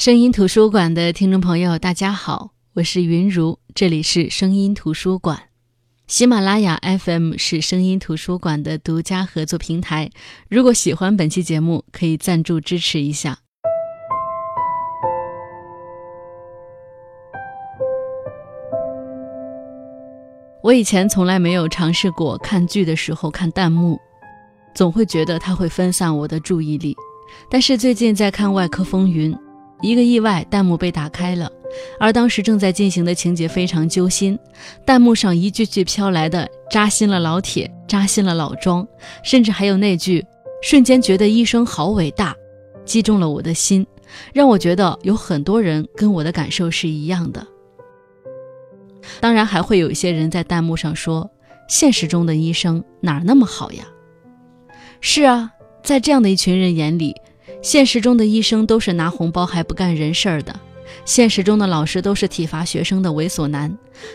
声音图书馆的听众朋友，大家好，我是云如，这里是声音图书馆。喜马拉雅 FM 是声音图书馆的独家合作平台。如果喜欢本期节目，可以赞助支持一下。我以前从来没有尝试过看剧的时候看弹幕，总会觉得它会分散我的注意力。但是最近在看《外科风云》，一个意外，弹幕被打开了，而当时正在进行的情节非常揪心，弹幕上一句句飘来的扎心了老铁，扎心了老庄，甚至还有那句瞬间觉得医生好伟大，击中了我的心，让我觉得有很多人跟我的感受是一样的。当然，还会有一些人在弹幕上说：“现实中的医生哪那么好呀？”是啊，在这样的一群人眼里，现实中的医生都是拿红包还不干人事儿的；现实中的老师都是体罚学生的猥琐男；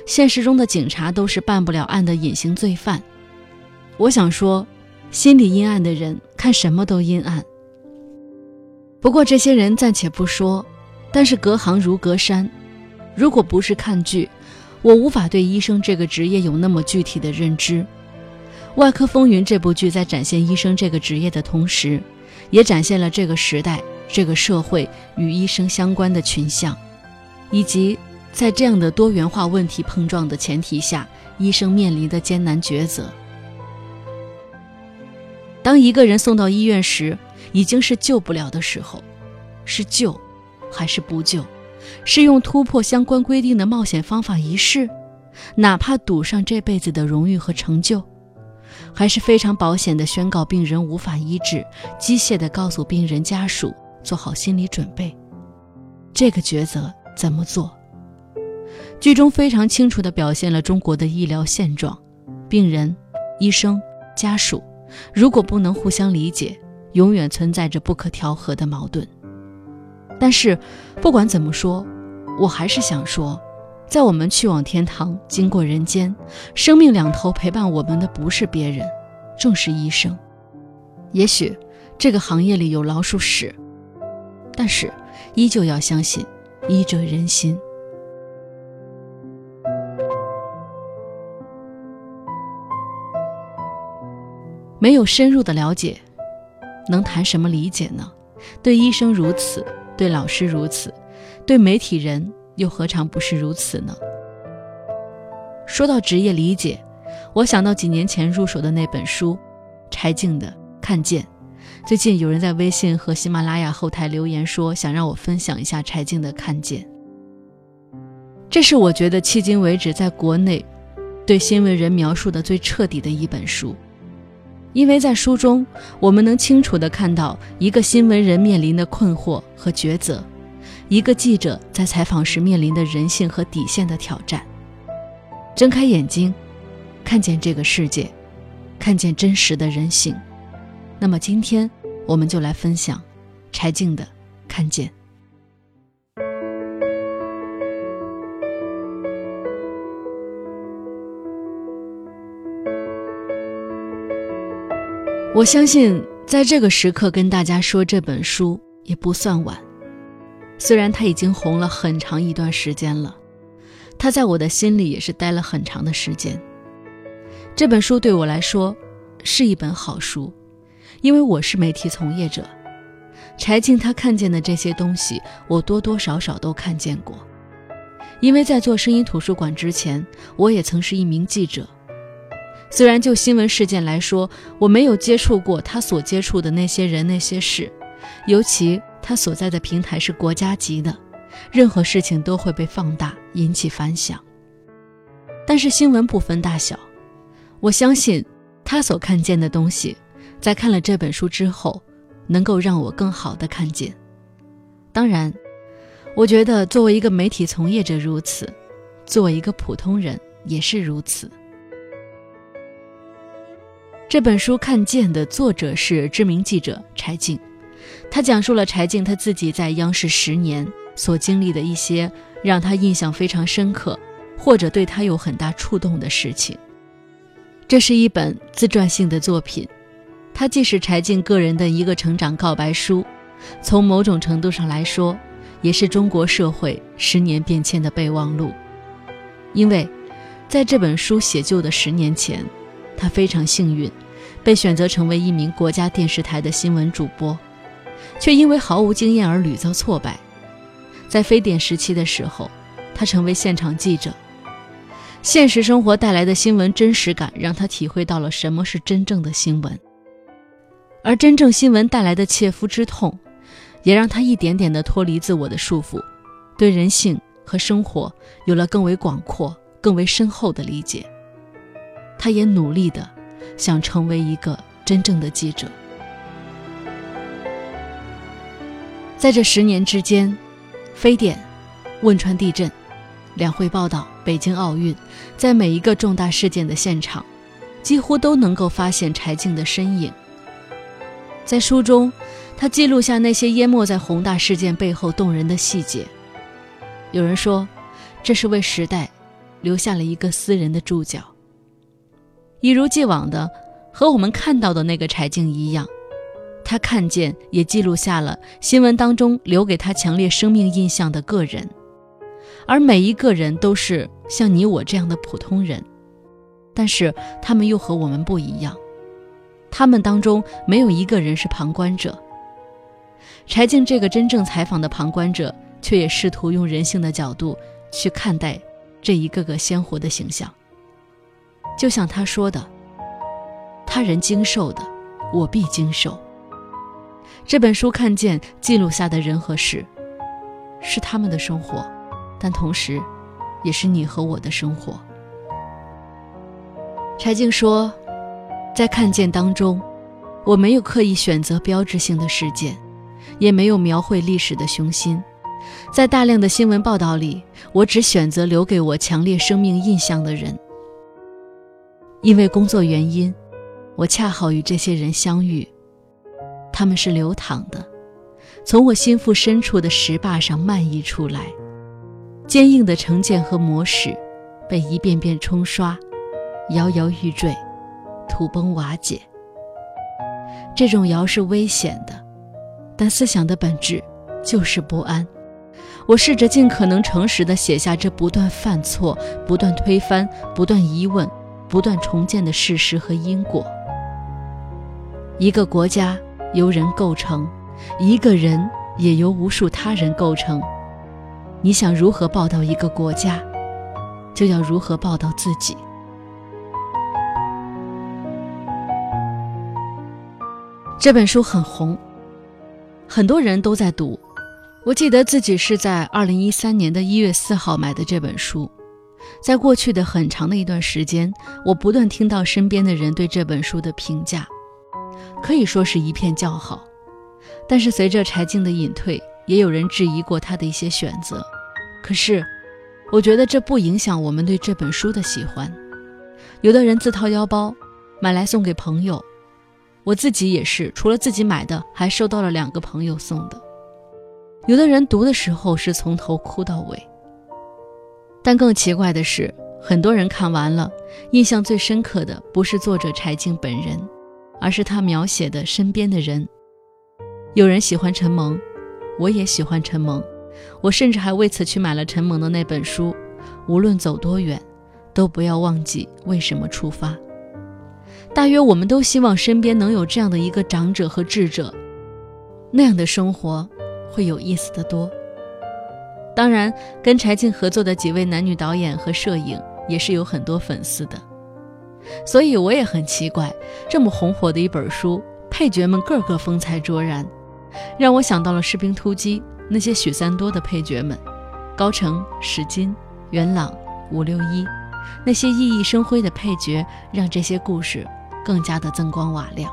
现实中的警察都是办不了案的隐形罪犯。我想说，心里阴暗的人看什么都阴暗。不过这些人暂且不说，但是隔行如隔山，如果不是看剧，我无法对医生这个职业有那么具体的认知，《外科风云》这部剧在展现医生这个职业的同时，也展现了这个时代、这个社会与医生相关的群像，以及在这样的多元化问题碰撞的前提下，医生面临的艰难抉择。当一个人送到医院时，已经是救不了的时候，是救，还是不救？是用突破相关规定的冒险方法一试，哪怕赌上这辈子的荣誉和成就，还是非常保险的宣告病人无法医治，机械的告诉病人家属做好心理准备。这个抉择怎么做？剧中非常清楚地表现了中国的医疗现状：病人、医生、家属，如果不能互相理解，永远存在着不可调和的矛盾。但是，不管怎么说，我还是想说，在我们去往天堂、经过人间，生命两头陪伴我们的不是别人，正是医生。也许这个行业里有老鼠屎，但是依旧要相信医者仁心。没有深入的了解，能谈什么理解呢？对医生如此。对老师如此，对媒体人又何尝不是如此呢？说到职业理解，我想到几年前入手的那本书，柴静的《看见》。最近有人在微信和喜马拉雅后台留言说，想让我分享一下柴静的《看见》。这是我觉得迄今为止在国内对新闻人描述的最彻底的一本书。因为在书中，我们能清楚地看到一个新闻人面临的困惑和抉择，一个记者在采访时面临的人性和底线的挑战。睁开眼睛，看见这个世界，看见真实的人性。那么今天，我们就来分享柴静的《看见》。我相信，在这个时刻跟大家说这本书也不算晚。虽然它已经红了很长一段时间了，它在我的心里也是待了很长的时间。这本书对我来说是一本好书，因为我是媒体从业者。柴静他看见的这些东西，我多多少少都看见过。因为在做声音图书馆之前，我也曾是一名记者。虽然就新闻事件来说，我没有接触过他所接触的那些人那些事，尤其他所在的平台是国家级的，任何事情都会被放大，引起反响。但是新闻不分大小，我相信他所看见的东西，在看了这本书之后，能够让我更好的看见。当然，我觉得作为一个媒体从业者如此，作为一个普通人也是如此。这本书《看见》的作者是知名记者柴静，他讲述了柴静他自己在央视十年所经历的一些让他印象非常深刻，或者对他有很大触动的事情。这是一本自传性的作品，它既是柴静个人的一个成长告白书，从某种程度上来说，也是中国社会十年变迁的备忘录。因为，在这本书写就的十年前，他非常幸运，被选择成为一名国家电视台的新闻主播，却因为毫无经验而屡遭挫败。在非典时期的时候，他成为现场记者。现实生活带来的新闻真实感，让他体会到了什么是真正的新闻。而真正新闻带来的切肤之痛，也让他一点点的脱离自我的束缚，对人性和生活有了更为广阔、更为深厚的理解。他也努力的想成为一个真正的记者。在这十年之间，非典、汶川地震。两会报道，北京奥运，在每一个重大事件的现场，几乎都能够发现柴静的身影。在书中，他记录下那些淹没在宏大事件背后动人的细节。有人说，这是为时代留下了一个私人的注脚。一如既往的，和我们看到的那个柴静一样，他看见也记录下了新闻当中留给他强烈生命印象的个人。而每一个人都是像你我这样的普通人，但是他们又和我们不一样。他们当中没有一个人是旁观者。柴静这个真正采访的旁观者，却也试图用人性的角度去看待这一个个鲜活的形象。就像他说的：“他人经受的，我必经受。”这本书看见记录下的人和事，是他们的生活。但同时，也是你和我的生活。柴静说，在看见当中，我没有刻意选择标志性的事件，也没有描绘历史的雄心。在大量的新闻报道里，我只选择留给我强烈生命印象的人。因为工作原因，我恰好与这些人相遇。他们是流淌的，从我心腹深处的石坝上漫溢出来。坚硬的成见和模式，被一遍遍冲刷，摇摇欲坠，土崩瓦解。这种摇是危险的，但思想的本质就是不安。我试着尽可能诚实地写下这不断犯错、不断推翻、不断疑问、不断重建的事实和因果。一个国家由人构成，一个人也由无数他人构成。你想如何报道一个国家，就要如何报道自己。这本书很红，很多人都在读。我记得自己是在二零一三年的一月四号买的这本书。在过去的很长的一段时间，我不断听到身边的人对这本书的评价，可以说是一片叫好。但是随着柴静的隐退，也有人质疑过他的一些选择。可是，我觉得这不影响我们对这本书的喜欢。有的人自掏腰包买来送给朋友，我自己也是，除了自己买的，还收到了两个朋友送的。有的人读的时候是从头哭到尾。但更奇怪的是，很多人看完了，印象最深刻的不是作者柴静本人，而是他描写的身边的人。有人喜欢陈萌，我也喜欢陈萌。我甚至还为此去买了陈萌的那本书，无论走多远，都不要忘记为什么出发。大约我们都希望身边能有这样的一个长者和智者，那样的生活会有意思的多。当然，跟柴静合作的几位男女导演和摄影也是有很多粉丝的，所以我也很奇怪，这么红火的一本书，配角们个个风采卓然，让我想到了《士兵突击》。那些许三多的配角们，高成、史金、元朗、五六一，那些熠熠生辉的配角，让这些故事更加的增光瓦亮。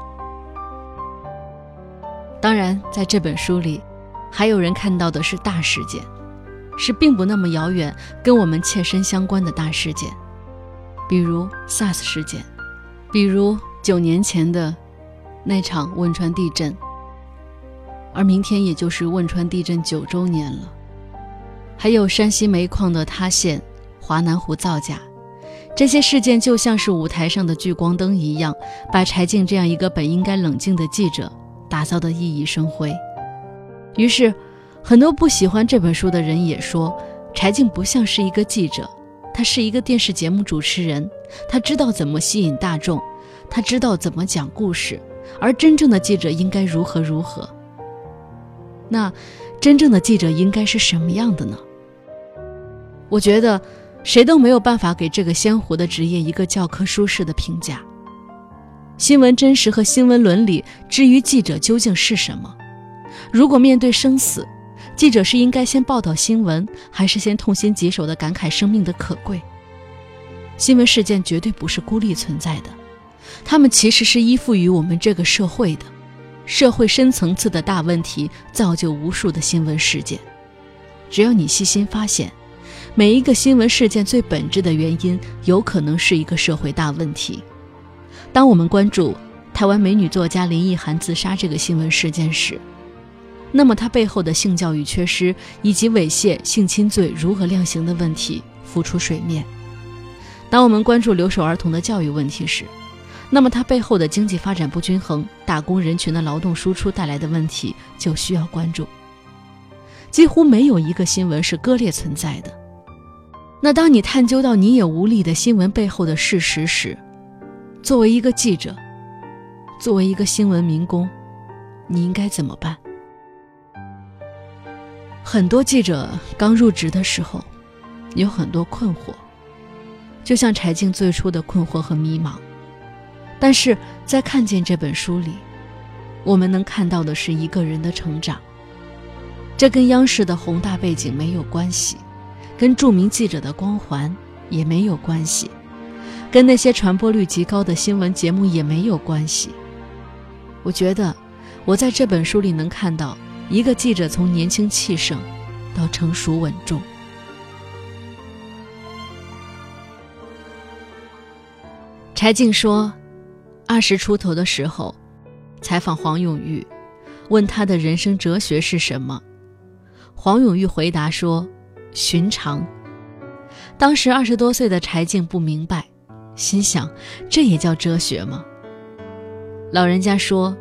当然，在这本书里，还有人看到的是大事件，是并不那么遥远、跟我们切身相关的大事件，比如 SARS 事件，比如九年前的那场汶川地震。而明天也就是汶川地震九周年了，还有山西煤矿的塌陷、华南湖造假，这些事件就像是舞台上的聚光灯一样，把柴静这样一个本应该冷静的记者打造得熠熠生辉。于是，很多不喜欢这本书的人也说，柴静不像是一个记者，他是一个电视节目主持人，他知道怎么吸引大众，他知道怎么讲故事，而真正的记者应该如何如何。那，真正的记者应该是什么样的呢？我觉得，谁都没有办法给这个鲜活的职业一个教科书式的评价。新闻真实和新闻伦理，至于记者究竟是什么？如果面对生死，记者是应该先报道新闻，还是先痛心疾首地感慨生命的可贵？新闻事件绝对不是孤立存在的，他们其实是依附于我们这个社会的。社会深层次的大问题造就无数的新闻事件。只要你细心发现，每一个新闻事件最本质的原因，有可能是一个社会大问题。当我们关注台湾美女作家林奕涵自杀这个新闻事件时，那么，他背后的性教育缺失以及猥亵、性侵罪如何量刑的问题浮出水面。当我们关注留守儿童的教育问题时，那么他背后的经济发展不均衡、打工人群的劳动输出带来的问题就需要关注。几乎没有一个新闻是割裂存在的。那当你探究到你也无力的新闻背后的事实时，作为一个记者，作为一个新闻民工，你应该怎么办？很多记者刚入职的时候，有很多困惑，就像柴静最初的困惑和迷茫。但是在看见这本书里，我们能看到的是一个人的成长。这跟央视的宏大背景没有关系，跟著名记者的光环也没有关系，跟那些传播率极高的新闻节目也没有关系。我觉得，我在这本书里能看到。一个记者从年轻气盛到成熟稳重。柴静说，二十出头的时候，采访黄永玉，问他的人生哲学是什么。黄永玉回答说：“寻常。”当时二十多岁的柴静不明白，心想：这也叫哲学吗？老人家说：“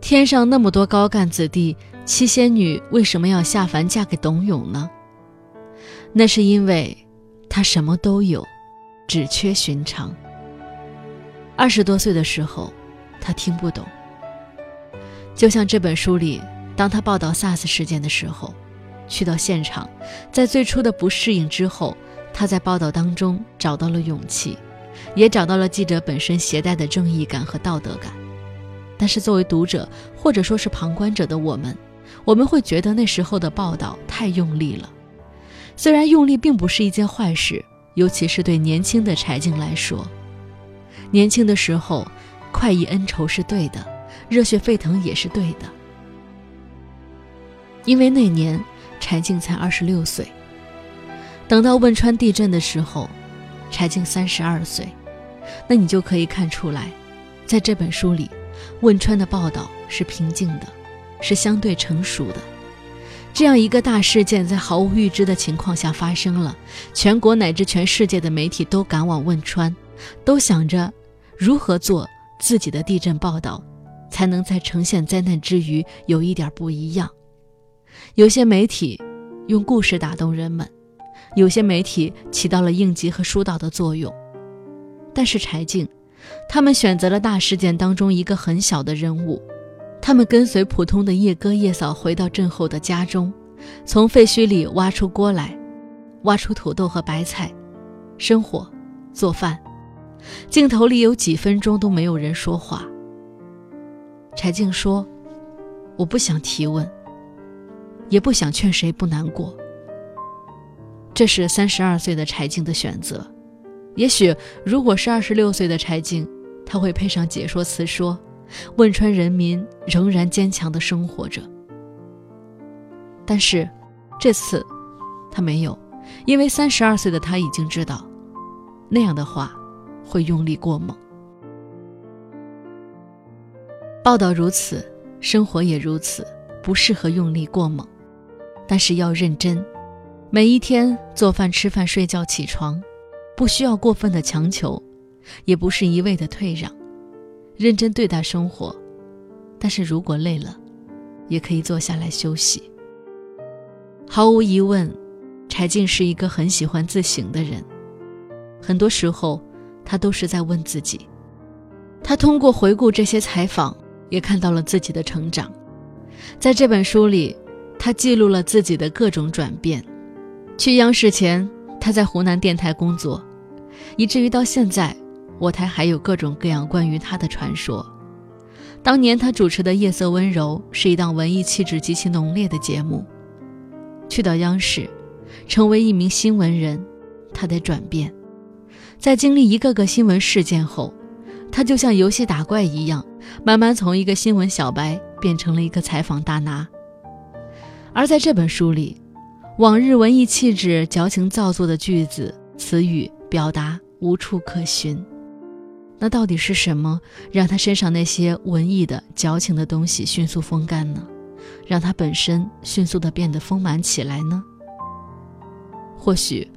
天上那么多高干子弟。”七仙女为什么要下凡嫁给董永呢？那是因为她什么都有，只缺寻常。二十多岁的时候，他听不懂。就像这本书里，当他报道 SARS 事件的时候，去到现场，在最初的不适应之后，他在报道当中找到了勇气，也找到了记者本身携带的正义感和道德感。但是作为读者，或者说是旁观者的我们，我们会觉得那时候的报道太用力了，虽然用力并不是一件坏事，尤其是对年轻的柴静来说。年轻的时候，快意恩仇是对的，热血沸腾也是对的。因为那年柴静才二十六岁，等到汶川地震的时候，柴静三十二岁，那你就可以看出来，在这本书里，汶川的报道是平静的。是相对成熟的，这样一个大事件在毫无预知的情况下发生了，全国乃至全世界的媒体都赶往汶川，都想着如何做自己的地震报道，才能在呈现灾难之余有一点不一样。有些媒体用故事打动人们，有些媒体起到了应急和疏导的作用，但是柴静，他们选择了大事件当中一个很小的人物。他们跟随普通的叶哥叶嫂回到震后的家中，从废墟里挖出锅来，挖出土豆和白菜，生火做饭。镜头里有几分钟都没有人说话。柴静说：“我不想提问，也不想劝谁不难过。”这是三十二岁的柴静的选择。也许如果是二十六岁的柴静，他会配上解说词说。汶川人民仍然坚强地生活着，但是这次他没有，因为三十二岁的他已经知道，那样的话会用力过猛。报道如此，生活也如此，不适合用力过猛，但是要认真。每一天做饭、吃饭、睡觉、起床，不需要过分的强求，也不是一味的退让。认真对待生活，但是如果累了，也可以坐下来休息。毫无疑问，柴静是一个很喜欢自省的人。很多时候，他都是在问自己。他通过回顾这些采访，也看到了自己的成长。在这本书里，他记录了自己的各种转变。去央视前，他在湖南电台工作，以至于到现在，我台还有各种各样关于他的传说。当年他主持的《夜色温柔》是一档文艺气质极其浓烈的节目。去到央视，成为一名新闻人，他得转变。在经历一个个新闻事件后，他就像游戏打怪一样，慢慢从一个新闻小白变成了一个采访大拿。而在这本书里，往日文艺气质、矫情造作的句子、词语表达无处可寻。那到底是什么让他身上那些文艺的、矫情的东西迅速风干呢？让他本身迅速的变得丰满起来呢？或许，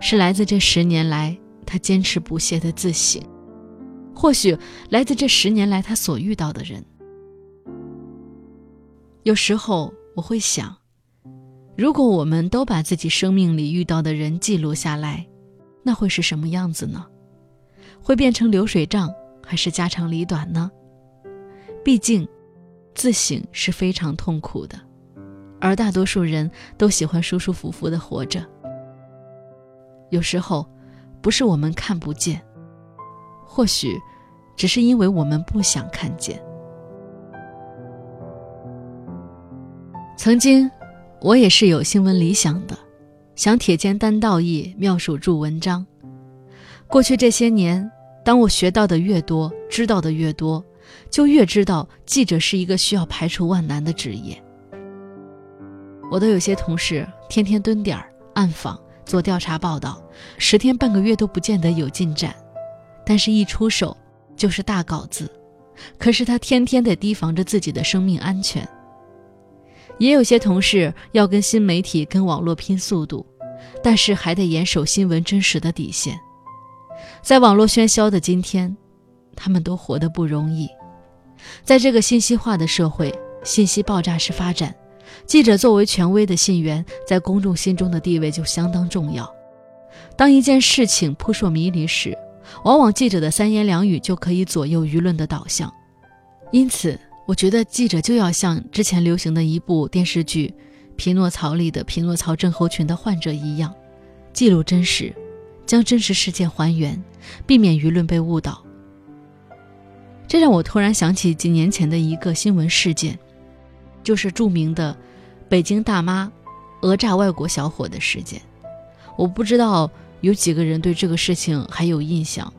是来自这十年来他坚持不懈的自省；或许来自这十年来他所遇到的人。有时候我会想，如果我们都把自己生命里遇到的人记录下来，那会是什么样子呢？会变成流水账，还是家长里短呢？毕竟，自省是非常痛苦的，而大多数人都喜欢舒舒服服的活着。有时候，不是我们看不见，或许，只是因为我们不想看见。曾经，我也是有新闻理想的，想铁肩担道义，妙手著文章。过去这些年。当我学到的越多，知道的越多，就越知道记者是一个需要排除万难的职业。我的有些同事天天蹲点儿、暗访、做调查报道，十天半个月都不见得有进展，但是一出手就是大稿子。可是他天天得提防着自己的生命安全。也有些同事要跟新媒体、跟网络拼速度，但是还得严守新闻真实的底线。在网络喧嚣的今天，他们都活得不容易。在这个信息化的社会，信息爆炸式发展，记者作为权威的信源，在公众心中的地位就相当重要。当一件事情扑朔迷离时，往往记者的三言两语就可以左右舆论的导向。因此，我觉得记者就要像之前流行的一部电视剧《匹诺曹》里的匹诺曹症候群的患者一样，记录真实。将真实事件还原，避免舆论被误导。这让我突然想起几年前的一个新闻事件，就是著名的北京大妈讹诈外国小伙的事件。我不知道有几个人对这个事情还有印象。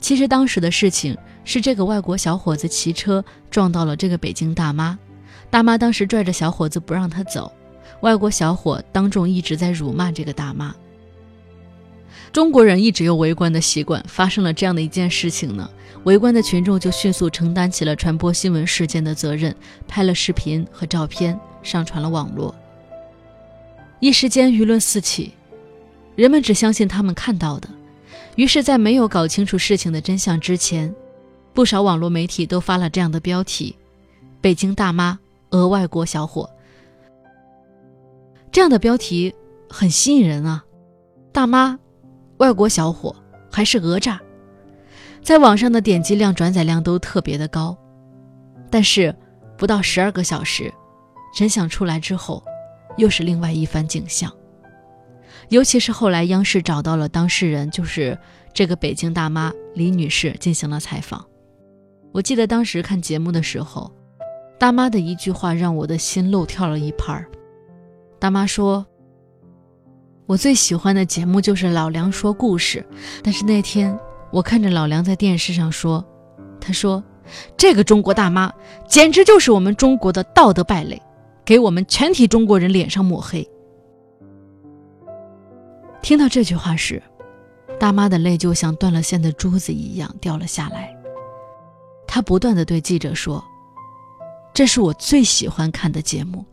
其实当时的事情是这个外国小伙子骑车撞到了这个北京大妈，大妈当时拽着小伙子不让他走，外国小伙当众一直在辱骂这个大妈。中国人一直有围观的习惯，发生了这样的一件事情呢，围观的群众就迅速承担起了传播新闻事件的责任，拍了视频和照片上传了网络。一时间舆论四起，人们只相信他们看到的，于是，在没有搞清楚事情的真相之前，不少网络媒体都发了这样的标题：“北京大妈讹外国小伙。”这样的标题很吸引人啊，大妈。外国小伙还是讹诈，在网上的点击量、转载量都特别的高，但是不到十二个小时，真相出来之后，又是另外一番景象。尤其是后来央视找到了当事人，就是这个北京大妈李女士进行了采访。我记得当时看节目的时候，大妈的一句话让我的心漏跳了一拍儿。大妈说。我最喜欢的节目就是老梁说故事，但是那天我看着老梁在电视上说，他说：“这个中国大妈简直就是我们中国的道德败类，给我们全体中国人脸上抹黑。”听到这句话时，大妈的泪就像断了线的珠子一样掉了下来。她不断的对记者说：“这是我最喜欢看的节目，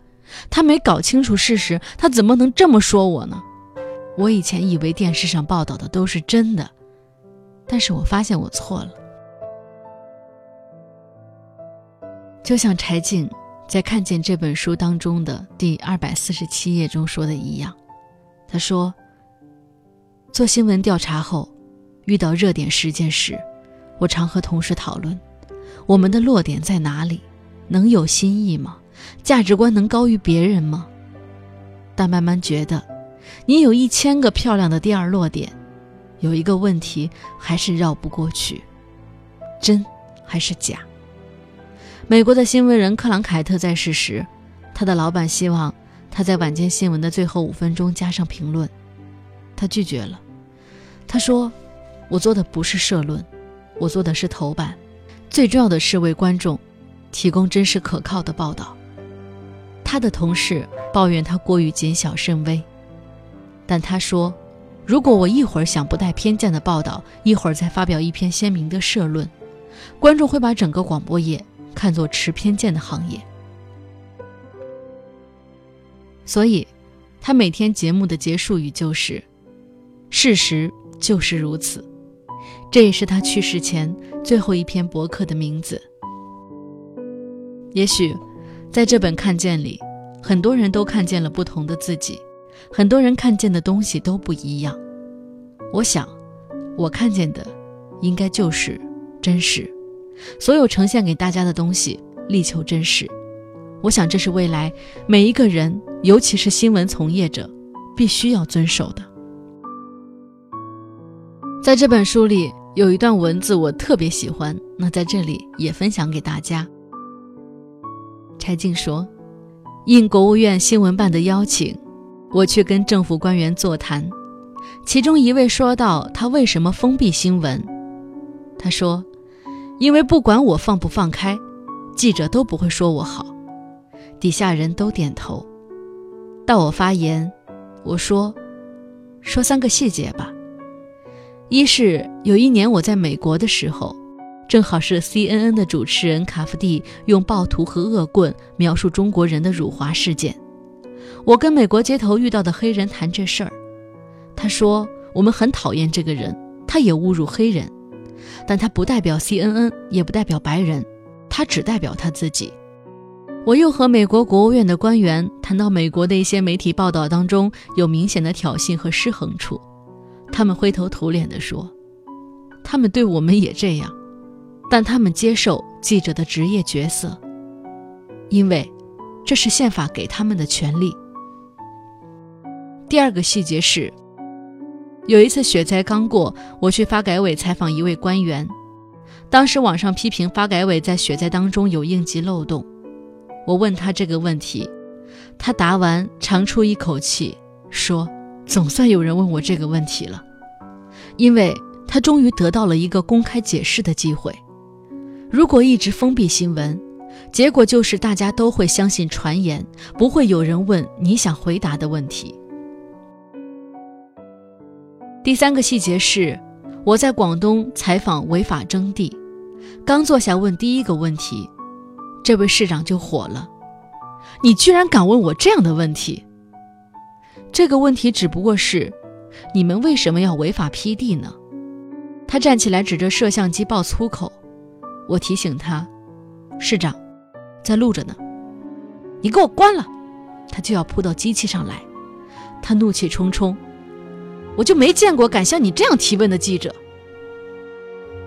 他没搞清楚事实，他怎么能这么说我呢？”我以前以为电视上报道的都是真的，但是我发现我错了。就像柴静在看见这本书当中的第二百四十七页中说的一样，他说：“做新闻调查后，遇到热点事件时，我常和同事讨论，我们的落点在哪里，能有新意吗？价值观能高于别人吗？但慢慢觉得，你有一千个漂亮的第二落点，有一个问题还是绕不过去：真还是假？”美国的新闻人克朗凯特在世时，他的老板希望他在晚间新闻的最后五分钟加上评论，他拒绝了。他说：“我做的不是社论，我做的是头版，最重要的是为观众提供真实可靠的报道。”他的同事抱怨他过于谨小慎微，但他说：“如果我一会儿想不带偏见的报道，一会儿再发表一篇鲜明的社论，观众会把整个广播业。”看作持偏见的行业，所以，他每天节目的结束语就是：“事实就是如此。”这也是他去世前最后一篇博客的名字。也许，在这本看见里，很多人都看见了不同的自己，很多人看见的东西都不一样。我想，我看见的，应该就是真实。所有呈现给大家的东西，力求真实。我想，这是未来每一个人，尤其是新闻从业者，必须要遵守的。在这本书里有一段文字，我特别喜欢，那在这里也分享给大家。柴静说：“应国务院新闻办的邀请，我去跟政府官员座谈，其中一位说到他为什么封闭新闻，他说。”因为不管我放不放开，记者都不会说我好。底下人都点头。到我发言，我说：“说三个细节吧。一是有一年我在美国的时候，正好是 CNN 的主持人卡夫蒂用暴徒和恶棍描述中国人的辱华事件。我跟美国街头遇到的黑人谈这事儿，他说我们很讨厌这个人，他也侮辱黑人。”但他不代表 CNN，也不代表白人，他只代表他自己。我又和美国国务院的官员谈到美国的一些媒体报道当中有明显的挑衅和失衡处，他们灰头土脸地说：“他们对我们也这样，但他们接受记者的职业角色，因为这是宪法给他们的权利。”第二个细节是。有一次雪灾刚过，我去发改委采访一位官员。当时网上批评发改委在雪灾当中有应急漏洞，我问他这个问题，他答完长出一口气，说：“总算有人问我这个问题了，因为他终于得到了一个公开解释的机会。如果一直封闭新闻，结果就是大家都会相信传言，不会有人问你想回答的问题。”第三个细节是，我在广东采访违法征地，刚坐下问第一个问题，这位市长就火了：“你居然敢问我这样的问题？这个问题只不过是，你们为什么要违法批地呢？”他站起来指着摄像机爆粗口，我提醒他：“市长，在录着呢，你给我关了！”他就要扑到机器上来，他怒气冲冲。我就没见过敢像你这样提问的记者，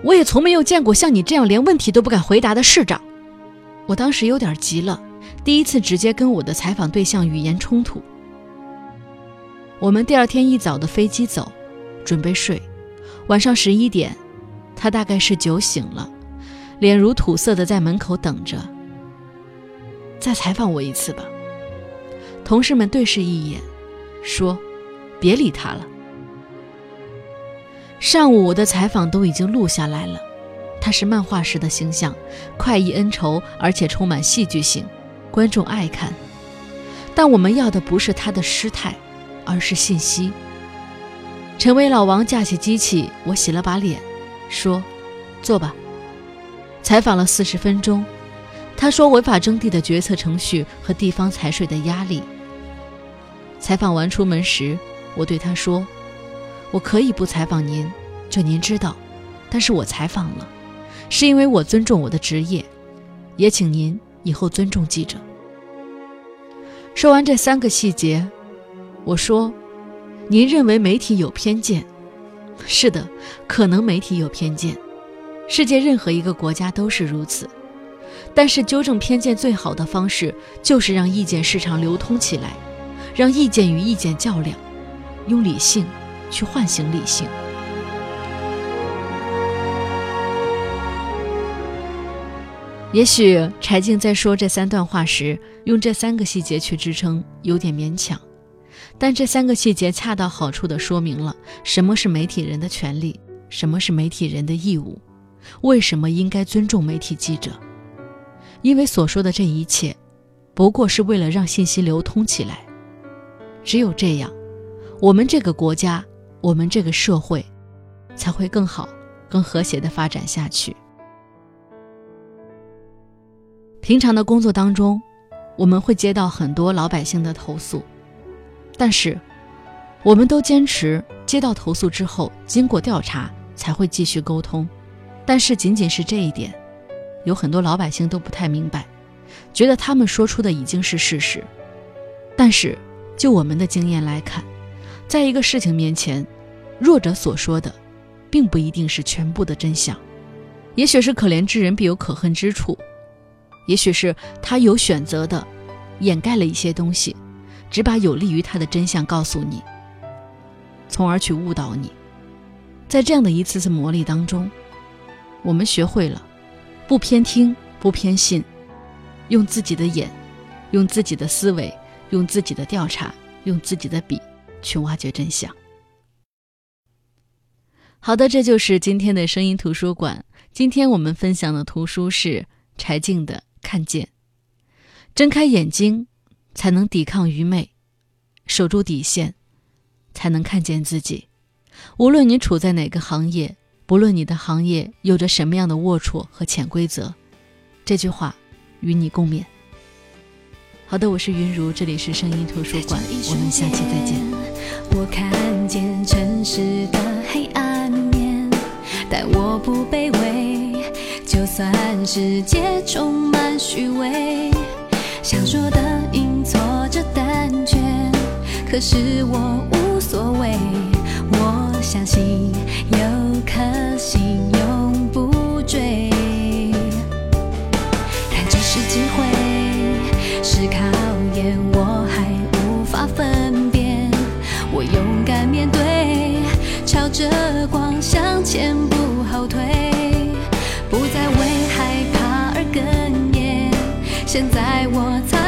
我也从没有见过像你这样连问题都不敢回答的市长。我当时有点急了，第一次直接跟我的采访对象语言冲突。我们第二天一早的飞机走，准备睡。晚上十一点，他大概是酒醒了，脸如土色的在门口等着。再采访我一次吧。同事们对视一眼，说：“别理他了。”上午我的采访都已经录下来了，他是漫画式的形象，快意恩仇，而且充满戏剧性，观众爱看。但我们要的不是他的失态，而是信息。陈伟老王架起机器，我洗了把脸，说：“坐吧。”采访了四十分钟，他说违法征地的决策程序和地方财税的压力。采访完出门时，我对他说。我可以不采访您，就您知道，但是我采访了，是因为我尊重我的职业，也请您以后尊重记者。说完这三个细节，我说：“您认为媒体有偏见？是的，可能媒体有偏见，世界任何一个国家都是如此。但是纠正偏见最好的方式，就是让意见市场流通起来，让意见与意见较量，用理性去唤醒理性。”也许柴静在说这三段话时，用这三个细节去支撑，有点勉强。但这三个细节恰到好处地说明了什么是媒体人的权利，什么是媒体人的义务，为什么应该尊重媒体记者。因为所说的这一切，不过是为了让信息流通起来。只有这样，我们这个国家，我们这个社会，才会更好、更和谐的发展下去。平常的工作当中，我们会接到很多老百姓的投诉，但是，我们都坚持接到投诉之后，经过调查才会继续沟通。但是，仅仅是这一点，有很多老百姓都不太明白，觉得他们说出的已经是事实。但是，就我们的经验来看，在一个事情面前，弱者所说的，并不一定是全部的真相，也许是可怜之人必有可恨之处。也许是他有选择的，掩盖了一些东西，只把有利于他的真相告诉你，从而去误导你。在这样的一次次磨砺当中，我们学会了不偏听、不偏信，用自己的眼，用自己的思维，用自己的调查，用自己的笔去挖掘真相。好的，这就是今天的声音图书馆。今天我们分享的图书是柴静的。看见，睁开眼睛，才能抵抗愚昧；守住底线，才能看见自己。无论你处在哪个行业，不论你的行业有着什么样的龌龊和潜规则，这句话与你共勉。好的，我是云如，这里是声音图书馆，我们下期再见。我看见城市的黑暗面，但我不卑微。就算世界充满虚伪，想说的阴错着胆怯，可是我无所谓。我相信有颗心永不坠，但这是机会，是考验，我还。我勇敢面对，朝着光向前不后退。不再为害怕而哽咽，现在我。